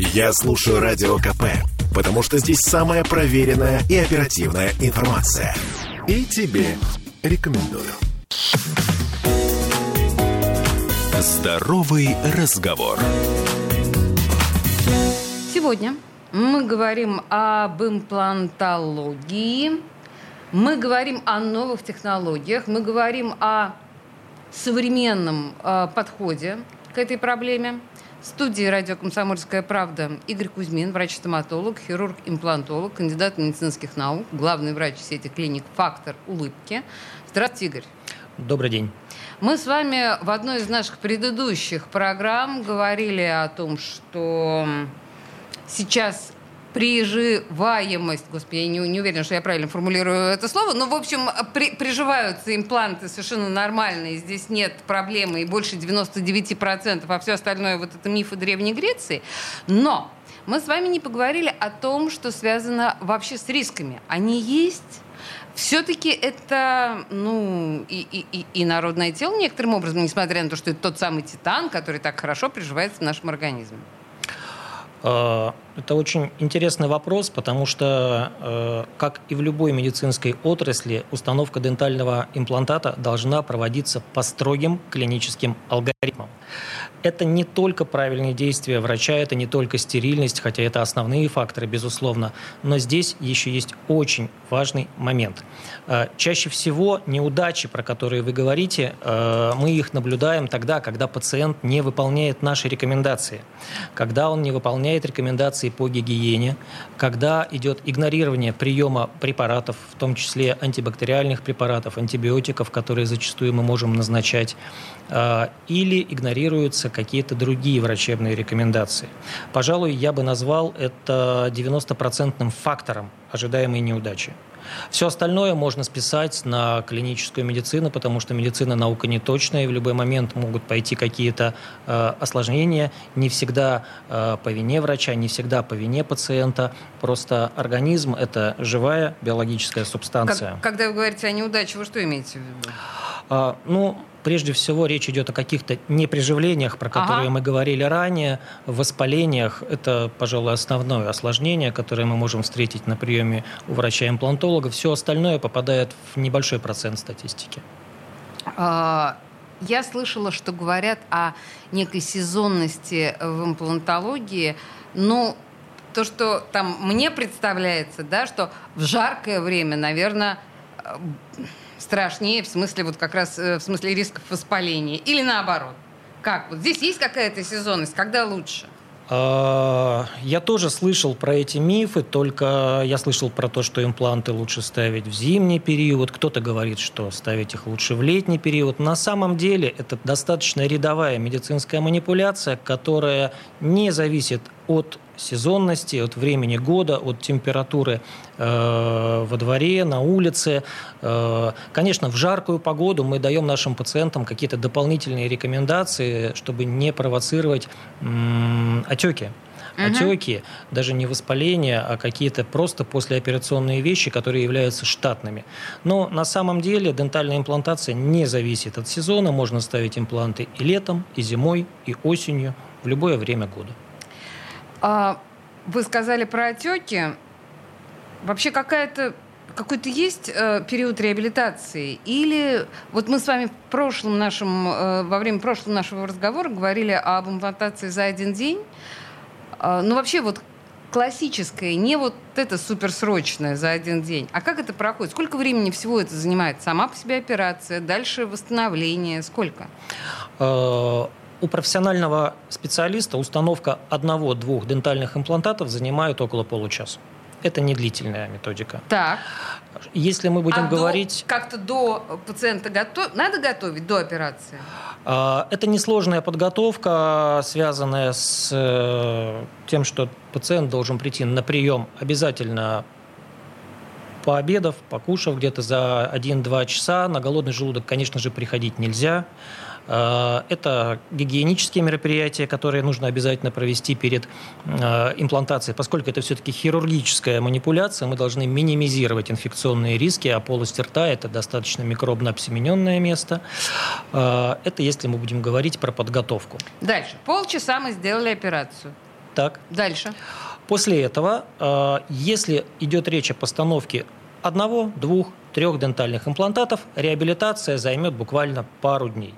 Я слушаю Радио КП, потому что здесь самая проверенная и оперативная информация. И тебе рекомендую. Здоровый разговор. Сегодня мы говорим об имплантологии, мы говорим о новых технологиях, мы говорим о современном э, подходе к этой проблеме. В студии радио «Комсомольская правда» Игорь Кузьмин, врач-стоматолог, хирург-имплантолог, кандидат медицинских наук, главный врач сети клиник «Фактор улыбки». Здравствуйте, Игорь. Добрый день. Мы с вами в одной из наших предыдущих программ говорили о том, что сейчас приживаемость, господи, я не, не уверена, что я правильно формулирую это слово, но, в общем, при, приживаются импланты совершенно нормальные, здесь нет проблемы, и больше 99%, а все остальное вот это мифы Древней Греции. Но мы с вами не поговорили о том, что связано вообще с рисками. Они есть? Все-таки это, ну, и, и, и, народное тело некоторым образом, несмотря на то, что это тот самый титан, который так хорошо приживается в нашем организме. Это очень интересный вопрос, потому что, э, как и в любой медицинской отрасли, установка дентального имплантата должна проводиться по строгим клиническим алгоритмам. Это не только правильные действия врача, это не только стерильность, хотя это основные факторы, безусловно, но здесь еще есть очень важный момент. Э, чаще всего неудачи, про которые вы говорите, э, мы их наблюдаем тогда, когда пациент не выполняет наши рекомендации, когда он не выполняет рекомендации рекомендаций по гигиене, когда идет игнорирование приема препаратов, в том числе антибактериальных препаратов, антибиотиков, которые зачастую мы можем назначать, а, или игнорируются какие-то другие врачебные рекомендации. Пожалуй, я бы назвал это 90% фактором ожидаемой неудачи. Все остальное можно списать на клиническую медицину, потому что медицина наука не точная, и в любой момент могут пойти какие-то э, осложнения, не всегда э, по вине врача, не всегда по вине пациента. Просто организм – это живая биологическая субстанция. Как, когда вы говорите о неудаче, вы что имеете в виду? А, ну, Прежде всего речь идет о каких-то неприживлениях, про которые ага. мы говорили ранее, воспалениях. Это, пожалуй, основное осложнение, которое мы можем встретить на приеме у врача-имплантолога. Все остальное попадает в небольшой процент статистики. А, я слышала, что говорят о некой сезонности в имплантологии, но то, что там мне представляется, да, что в жаркое время, наверное, страшнее, в смысле вот как раз э, в смысле рисков воспаления, или наоборот? Как? Вот здесь есть какая-то сезонность, когда лучше? А, я тоже слышал про эти мифы, только я слышал про то, что импланты лучше ставить в зимний период. Кто-то говорит, что ставить их лучше в летний период. На самом деле это достаточно рядовая медицинская манипуляция, которая не зависит от сезонности, от времени года, от температуры э, во дворе, на улице. Э, конечно, в жаркую погоду мы даем нашим пациентам какие-то дополнительные рекомендации, чтобы не провоцировать э, отеки. Отеки, даже не воспаление, а какие-то просто послеоперационные вещи, которые являются штатными. Но на самом деле дентальная имплантация не зависит от сезона. Можно ставить импланты и летом, и зимой, и осенью, в любое время года. А, вы сказали про отеки. Вообще какая-то какой-то есть э, период реабилитации? Или вот мы с вами в прошлом нашем, э, во время прошлого нашего разговора говорили об имплантации за один день. Э, ну вообще вот классическое, не вот это суперсрочное за один день. А как это проходит? Сколько времени всего это занимает? Сама по себе операция, дальше восстановление, сколько? У профессионального специалиста установка одного-двух дентальных имплантатов занимает около получаса. Это не длительная методика. Так. Если мы будем а говорить... До, как-то до пациента готов... надо готовить до операции? А, это несложная подготовка, связанная с э, тем, что пациент должен прийти на прием обязательно пообедав, покушав где-то за 1-2 часа. На голодный желудок, конечно же, приходить нельзя. Э, это гигиенические мероприятия, которые нужно обязательно провести перед э, имплантацией. Поскольку это все-таки хирургическая манипуляция, мы должны минимизировать инфекционные риски, а полость рта – это достаточно микробно обсемененное место. Э, это если мы будем говорить про подготовку. Дальше. Полчаса мы сделали операцию. так. Дальше. После этого, если идет речь о постановке одного, двух, трех дентальных имплантатов, реабилитация займет буквально пару дней.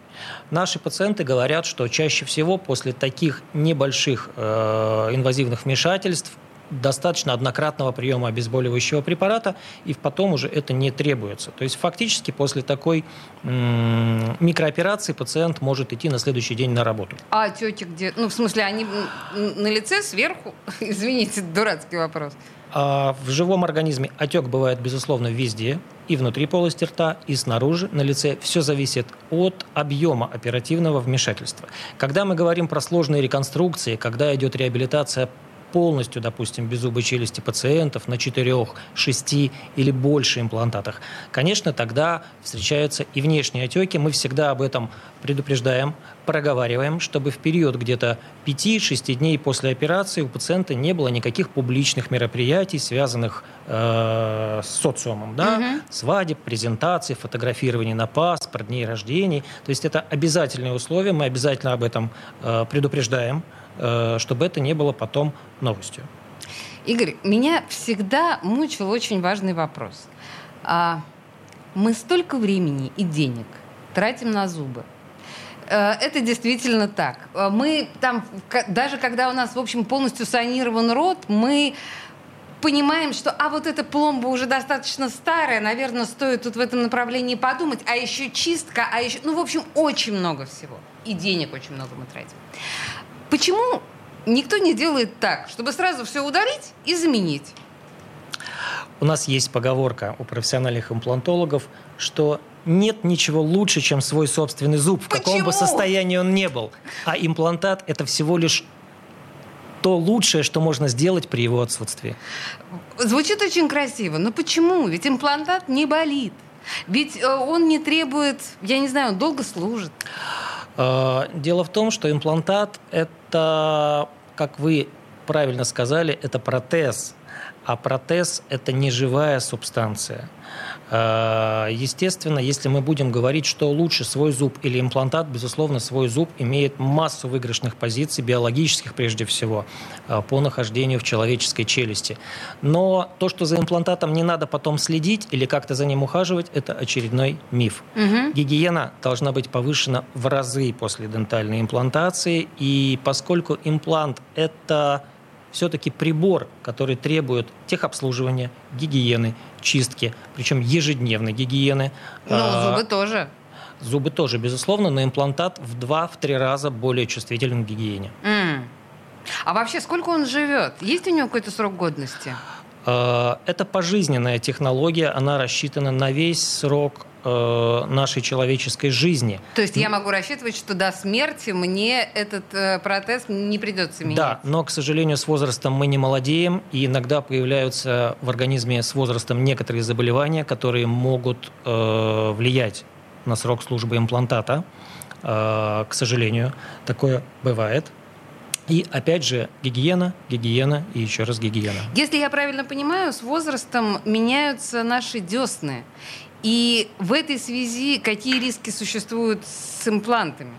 Наши пациенты говорят, что чаще всего после таких небольших э, инвазивных вмешательств достаточно однократного приема обезболивающего препарата, и потом уже это не требуется. То есть фактически после такой микрооперации пациент может идти на следующий день на работу. А отеки где? Ну, в смысле, они на лице сверху? Извините, дурацкий вопрос. А в живом организме отек бывает, безусловно, везде, и внутри полости рта, и снаружи, на лице. Все зависит от объема оперативного вмешательства. Когда мы говорим про сложные реконструкции, когда идет реабилитация полностью, допустим, беззубой челюсти пациентов на 4, 6 или больше имплантатах, конечно, тогда встречаются и внешние отеки. Мы всегда об этом предупреждаем, проговариваем, чтобы в период где-то 5-6 дней после операции у пациента не было никаких публичных мероприятий, связанных э, с социумом. Да? Угу. Свадеб, презентаций, фотографирование на паспорт, дней рождений. То есть это обязательные условия, мы обязательно об этом э, предупреждаем. Э, чтобы это не было потом новостью. Игорь, меня всегда мучил очень важный вопрос. А мы столько времени и денег тратим на зубы. Э, это действительно так. Э, мы там, даже когда у нас, в общем, полностью санирован рот, мы понимаем, что а вот эта пломба уже достаточно старая, наверное, стоит тут в этом направлении подумать, а еще чистка, а еще, ну, в общем, очень много всего. И денег очень много мы тратим. Почему никто не делает так, чтобы сразу все удалить и заменить? У нас есть поговорка у профессиональных имплантологов, что нет ничего лучше, чем свой собственный зуб, в Почему? каком бы состоянии он не был. А имплантат – это всего лишь то лучшее, что можно сделать при его отсутствии. Звучит очень красиво, но почему? Ведь имплантат не болит. Ведь э, он не требует, я не знаю, он долго служит. Э, дело в том, что имплантат – это, как вы правильно сказали, это протез. А протез – это не живая субстанция. Э, естественно, если мы будем говорить, что лучше свой зуб или имплантат, безусловно, свой зуб имеет массу выигрышных позиций, биологических прежде всего, э, по нахождению в человеческой челюсти. Но то, что за имплантатом не надо потом следить или как-то за ним ухаживать, это очередной миф. Угу. Гигиена должна быть повышена в разы после дентальной имплантации, и поскольку имплант – это все-таки прибор, который требует техобслуживания, гигиены, чистки, причем ежедневной гигиены. Ну, а, зубы тоже. Зубы тоже, безусловно, но имплантат в 2-3 раза более чувствителен к гигиене. Mm. А вообще, сколько он живет? Есть у него какой-то срок годности? А, это пожизненная технология, она рассчитана на весь срок Э, нашей человеческой жизни. То есть я могу рассчитывать, что до смерти мне этот э, протез не придется менять? Да, но, к сожалению, с возрастом мы не молодеем, и иногда появляются в организме с возрастом некоторые заболевания, которые могут э, влиять на срок службы имплантата. Э, к сожалению, такое бывает. И опять же, гигиена, гигиена и еще раз гигиена. Если я правильно понимаю, с возрастом меняются наши десны. И в этой связи какие риски существуют с имплантами?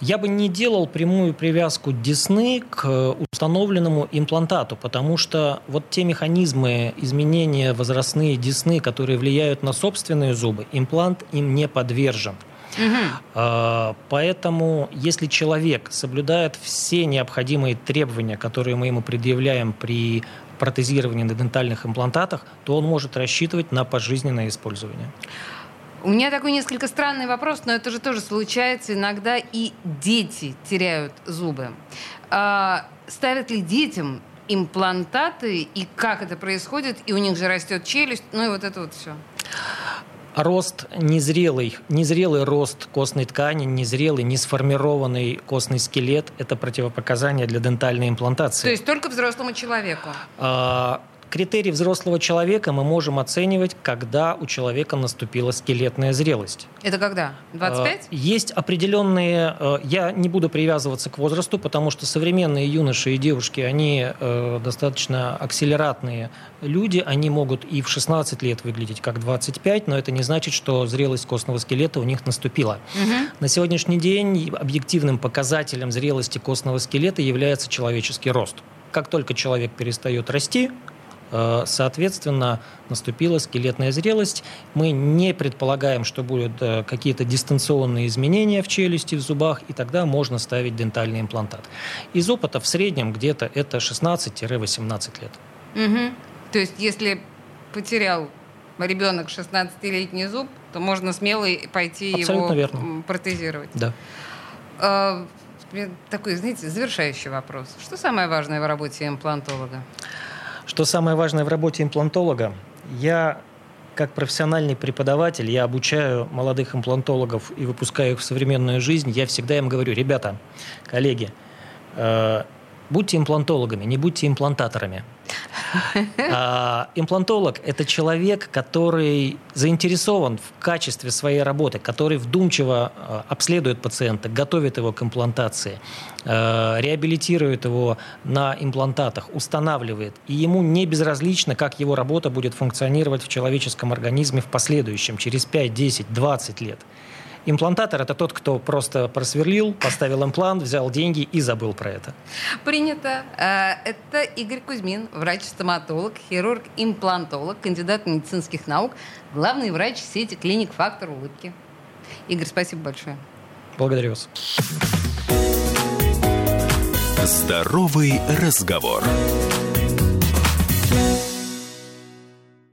Я бы не делал прямую привязку десны к установленному имплантату, потому что вот те механизмы изменения возрастные десны, которые влияют на собственные зубы, имплант им не подвержен. Угу. Поэтому, если человек соблюдает все необходимые требования, которые мы ему предъявляем при протезирования на дентальных имплантатах, то он может рассчитывать на пожизненное использование. У меня такой несколько странный вопрос, но это же тоже случается иногда, и дети теряют зубы. А, ставят ли детям имплантаты, и как это происходит, и у них же растет челюсть, ну и вот это вот все рост незрелый, незрелый рост костной ткани, незрелый, не сформированный костный скелет – это противопоказание для дентальной имплантации. То есть только взрослому человеку? А, критерий взрослого человека мы можем оценивать, когда у человека наступила скелетная зрелость. Это когда? 25? Э, есть определенные... Э, я не буду привязываться к возрасту, потому что современные юноши и девушки, они э, достаточно акселератные люди. Они могут и в 16 лет выглядеть как 25, но это не значит, что зрелость костного скелета у них наступила. Угу. На сегодняшний день объективным показателем зрелости костного скелета является человеческий рост. Как только человек перестает расти, Соответственно, наступила скелетная зрелость. Мы не предполагаем, что будут э, какие-то дистанционные изменения в челюсти, в зубах, и тогда можно ставить дентальный имплантат. Из опыта в среднем где-то это 16-18 лет. Угу. То есть, если потерял ребенок 16-летний зуб, то можно смело пойти Абсолютно его верно. протезировать. Да. А, такой, знаете, завершающий вопрос. Что самое важное в работе имплантолога? Что самое важное в работе имплантолога? Я как профессиональный преподаватель, я обучаю молодых имплантологов и выпускаю их в современную жизнь. Я всегда им говорю, ребята, коллеги, э, будьте имплантологами, не будьте имплантаторами. А, имплантолог – это человек, который заинтересован в качестве своей работы, который вдумчиво а, обследует пациента, готовит его к имплантации, а, реабилитирует его на имплантатах, устанавливает. И ему не безразлично, как его работа будет функционировать в человеческом организме в последующем, через 5, 10, 20 лет. Имплантатор – это тот, кто просто просверлил, поставил имплант, взял деньги и забыл про это. Принято. Э, это Игорь Кузьмин, врач-стоматолог, хирург-имплантолог, кандидат медицинских наук, главный врач сети клиник «Фактор улыбки». Игорь, спасибо большое. Благодарю вас. Здоровый разговор.